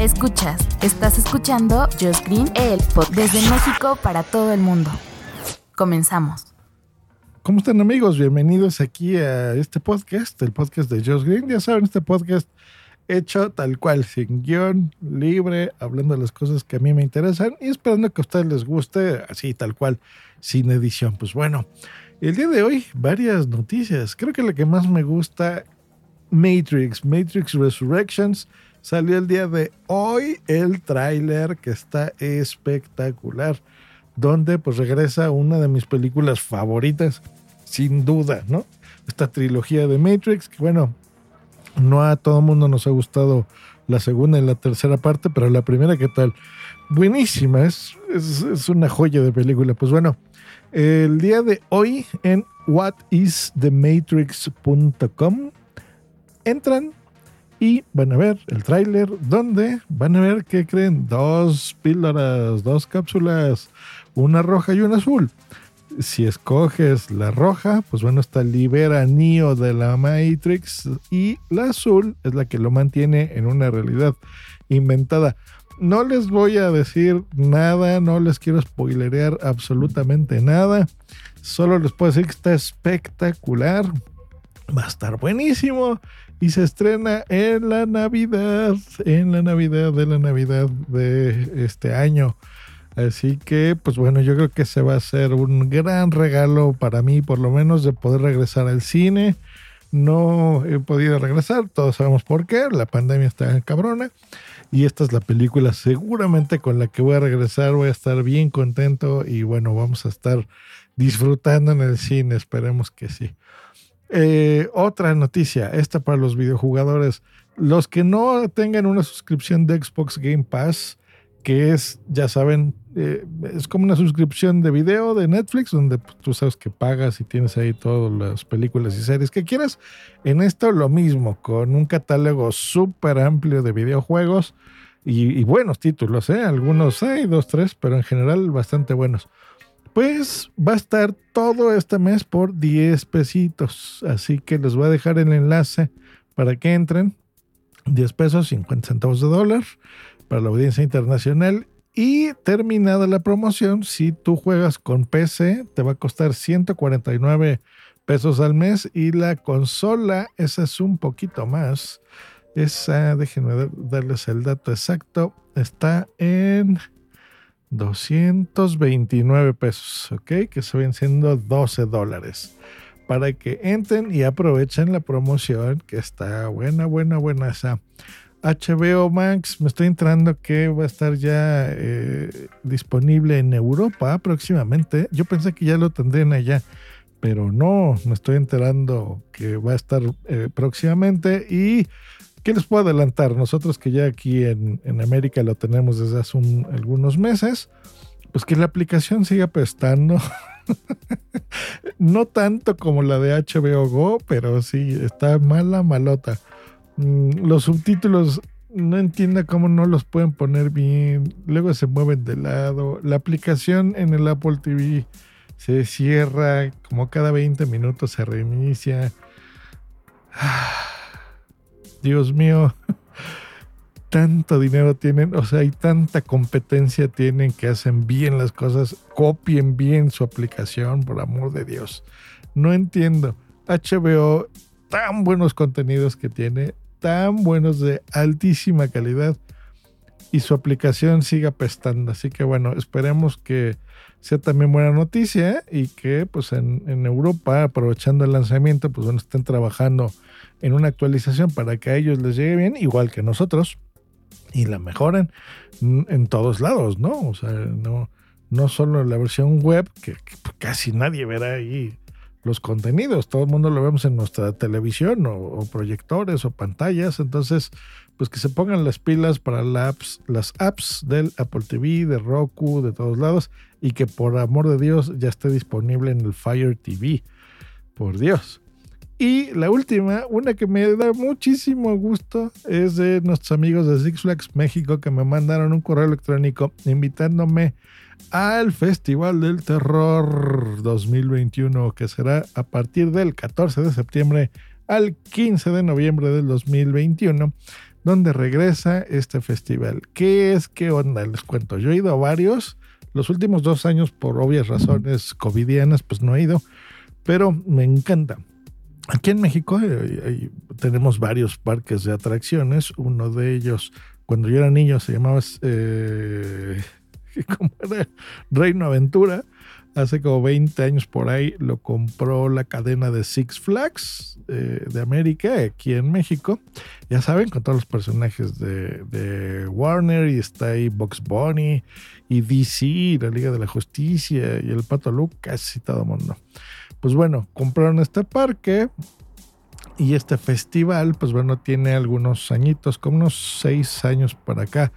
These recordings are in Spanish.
Escuchas, estás escuchando Just Green, el podcast desde México para todo el mundo. Comenzamos. ¿Cómo están amigos? Bienvenidos aquí a este podcast, el podcast de Just Green. Ya saben, este podcast hecho tal cual, sin guion, libre, hablando de las cosas que a mí me interesan y esperando que a ustedes les guste así, tal cual, sin edición. Pues bueno, el día de hoy, varias noticias. Creo que la que más me gusta, Matrix, Matrix Resurrections. Salió el día de hoy el tráiler que está espectacular, donde pues regresa una de mis películas favoritas, sin duda, ¿no? Esta trilogía de Matrix, bueno, no a todo mundo nos ha gustado la segunda y la tercera parte, pero la primera, ¿qué tal? Buenísima, es, es, es una joya de película. Pues bueno, el día de hoy en whatisthematrix.com entran y van a ver el tráiler donde van a ver que creen dos píldoras, dos cápsulas, una roja y una azul. Si escoges la roja, pues bueno, está libera Neo de la Matrix y la azul es la que lo mantiene en una realidad inventada. No les voy a decir nada, no les quiero spoilerear absolutamente nada. Solo les puedo decir que está espectacular. Va a estar buenísimo y se estrena en la Navidad, en la Navidad de la Navidad de este año. Así que, pues bueno, yo creo que se va a ser un gran regalo para mí, por lo menos, de poder regresar al cine. No he podido regresar, todos sabemos por qué, la pandemia está cabrona. Y esta es la película seguramente con la que voy a regresar, voy a estar bien contento y bueno, vamos a estar disfrutando en el cine, esperemos que sí. Eh, otra noticia, esta para los videojugadores. Los que no tengan una suscripción de Xbox Game Pass, que es, ya saben, eh, es como una suscripción de video de Netflix, donde pues, tú sabes que pagas y tienes ahí todas las películas y series que quieras. En esto lo mismo, con un catálogo súper amplio de videojuegos y, y, buenos títulos, ¿eh? algunos hay, dos, tres, pero en general bastante buenos. Pues va a estar todo este mes por 10 pesitos. Así que les voy a dejar el enlace para que entren. 10 pesos, 50 centavos de dólar para la audiencia internacional. Y terminada la promoción, si tú juegas con PC, te va a costar 149 pesos al mes. Y la consola, esa es un poquito más. Esa, déjenme darles el dato exacto, está en 229 pesos, ¿ok? Que se ven siendo 12 dólares. Para que entren y aprovechen la promoción que está buena, buena, buena esa. HBO Max, me estoy entrando que va a estar ya eh, disponible en Europa próximamente. Yo pensé que ya lo tendrían allá, pero no, me estoy enterando que va a estar eh, próximamente y ¿Qué les puedo adelantar? Nosotros que ya aquí en, en América lo tenemos desde hace un, algunos meses, pues que la aplicación siga prestando. no tanto como la de HBO Go, pero sí, está mala, malota. Mm, los subtítulos no entiendo cómo no los pueden poner bien. Luego se mueven de lado. La aplicación en el Apple TV se cierra, como cada 20 minutos se reinicia. Dios mío, tanto dinero tienen, o sea, hay tanta competencia tienen que hacen bien las cosas, copien bien su aplicación, por amor de Dios. No entiendo. HBO, tan buenos contenidos que tiene, tan buenos de altísima calidad y su aplicación siga pestando. Así que bueno, esperemos que sea también buena noticia y que pues en, en Europa, aprovechando el lanzamiento, pues bueno, estén trabajando en una actualización para que a ellos les llegue bien, igual que nosotros, y la mejoren en todos lados, ¿no? O sea, no, no solo en la versión web, que, casi nadie verá ahí los contenidos. Todo el mundo lo vemos en nuestra televisión o, proyectores o pantallas. Entonces, pues que se pongan las pilas para apps, las apps del Apple TV, de Roku, de todos lados. Y que por amor de Dios ya esté disponible en el Fire TV. Por Dios. Y la última, una que me da muchísimo gusto, es de nuestros amigos de Six Flags México que me mandaron un correo electrónico invitándome al Festival del Terror 2021, que será a partir del 14 de septiembre al 15 de noviembre del 2021, donde regresa este festival. ¿Qué es? ¿Qué onda? Les cuento. Yo he ido a varios. Los últimos dos años, por obvias razones covidianas, pues no he ido, pero me encanta. Aquí en México eh, tenemos varios parques de atracciones. Uno de ellos, cuando yo era niño, se llamaba eh, Reino Aventura, hace como 20 años por ahí lo compró la cadena de Six Flags eh, de América, aquí en México. Ya saben, con todos los personajes de, Warner y está ahí Box Bunny y DC, la Liga de la Justicia y el Pato Lucas y todo el mundo. Pues bueno, compraron este parque y este festival, pues bueno, tiene algunos añitos, como unos seis años para acá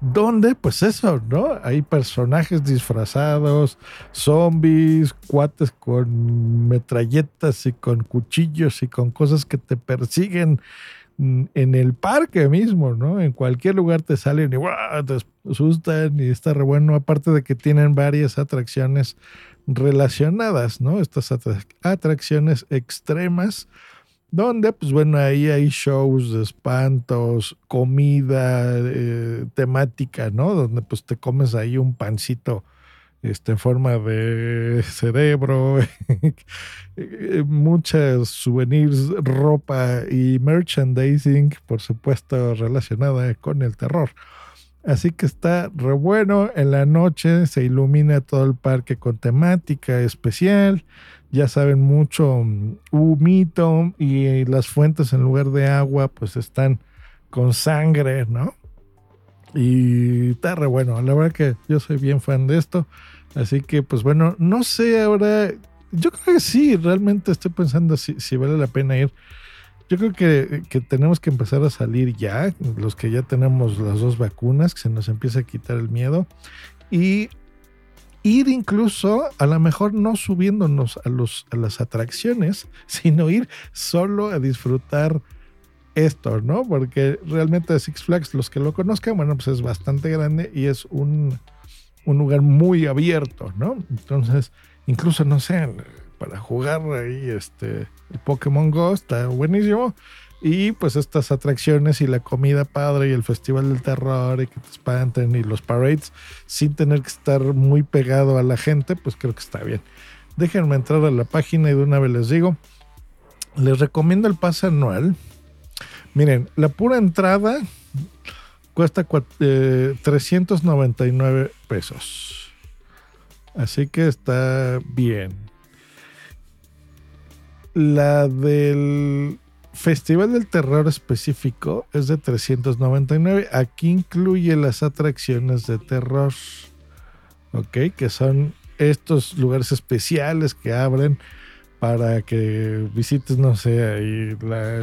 donde, pues eso, ¿no? Hay personajes disfrazados, zombies, cuates con metralletas y con cuchillos y con cosas que te persiguen en el parque mismo, ¿no? En cualquier lugar te salen y te asustan y está re bueno, aparte de que tienen varias atracciones relacionadas, ¿no? Estas atracciones extremas donde pues bueno, ahí hay shows de espantos, comida eh, temática, ¿no? Donde pues te comes ahí un pancito este, en forma de cerebro, eh, muchas souvenirs, ropa y merchandising, por supuesto, relacionada con el terror. Así que está re bueno. En la noche se ilumina todo el parque con temática especial ya saben mucho mm, humito y las fuentes en lugar de agua pues están con sangre, ¿no? Y está bueno, la verdad que yo soy bien fan de esto, así que pues bueno, no sé ahora, yo creo que sí, realmente estoy pensando si, si vale la pena ir. Yo creo que, que, tenemos que empezar a salir ya, los que ya tenemos las dos vacunas, que se nos empieza a quitar el miedo. Y ir incluso, a lo mejor no subiéndonos a, los, a las atracciones, sino ir solo a disfrutar esto, ¿no? Porque realmente Six Flags, los que lo conozcan, bueno, pues es bastante grande y es un, un lugar muy abierto, ¿no? Entonces, incluso, no sé, para jugar ahí este, Pokémon Go está buenísimo y pues estas atracciones y la comida padre y el festival del terror y que te espanten y los parades sin tener que estar muy pegado a la gente, pues creo que está bien. Déjenme entrar a la página y de una vez les digo, les recomiendo el pase anual. Miren, la pura entrada cuesta 399 eh, pesos. Así que está bien. La del Festival del Terror específico es de 399. Aquí incluye las atracciones de terror. Ok, que son estos lugares especiales que abren para que visites, no sé, la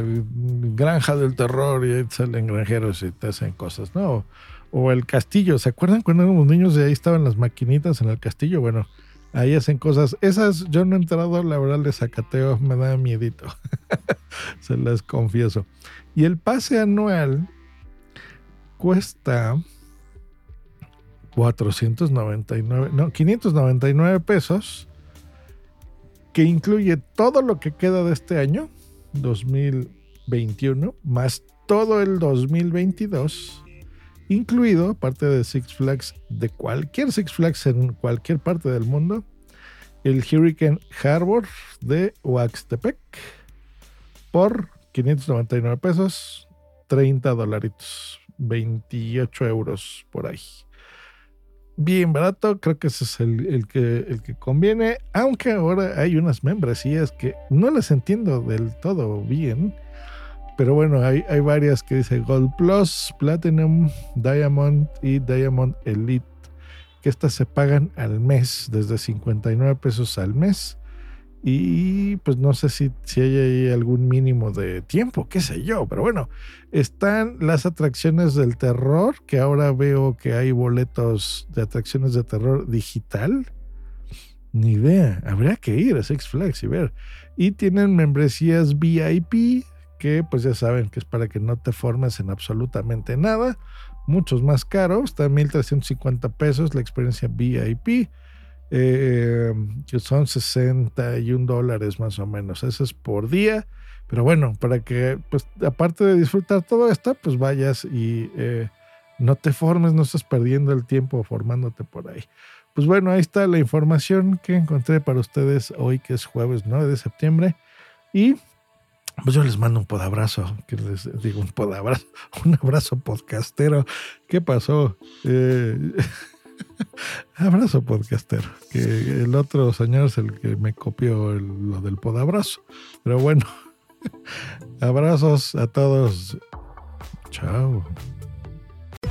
granja del terror y ahí salen granjeros y te hacen cosas, ¿no? O el castillo. ¿Se acuerdan cuando éramos niños y ahí estaban las maquinitas en el castillo? Bueno, ahí hacen cosas. Esas yo no he entrado, la verdad, de Zacateo me da miedito. Se las confieso. Y el pase anual cuesta 499, no, 599 pesos, que incluye todo lo que queda de este año, 2021, más todo el 2022 incluido, aparte de Six Flags, de cualquier Six Flags en cualquier parte del mundo, el Hurricane Harbor de Oaxtepec por 599 pesos, 30 dolaritos, 28 euros por ahí. Bien barato, creo que ese es el, que, el que conviene, aunque ahora hay unas membresías que no las entiendo del todo bien pero bueno, hay, hay varias que dice Gold Plus, Platinum, Diamond y Diamond Elite, que estas se pagan al mes, desde 59 pesos al mes. Y pues no sé si, si hay ahí algún mínimo de tiempo, qué sé yo, pero bueno, están las atracciones del terror, que ahora veo que hay boletos de atracciones de terror digital. Ni idea, habría que ir a Six Flags y ver. Y tienen membresías VIP, que pues ya saben que es para que no te formes en absolutamente nada. Muchos más caros, está 1.350 pesos la experiencia VIP eh, que son 61 dólares más o menos. Eso es por día. Pero bueno, para que, pues, aparte de disfrutar todo esto, pues vayas y eh, no te formes, no estás perdiendo el tiempo formándote por ahí. Pues bueno, ahí está la información que encontré para ustedes hoy, que es jueves 9 de septiembre. Y pues yo les mando un podabrazo, digo un podabrazo, un abrazo podcastero. ¿Qué pasó? Eh, Abrazo podcastero. Que el otro señor es el que me copió lo del podabrazo. Pero bueno, abrazos a todos. Chao.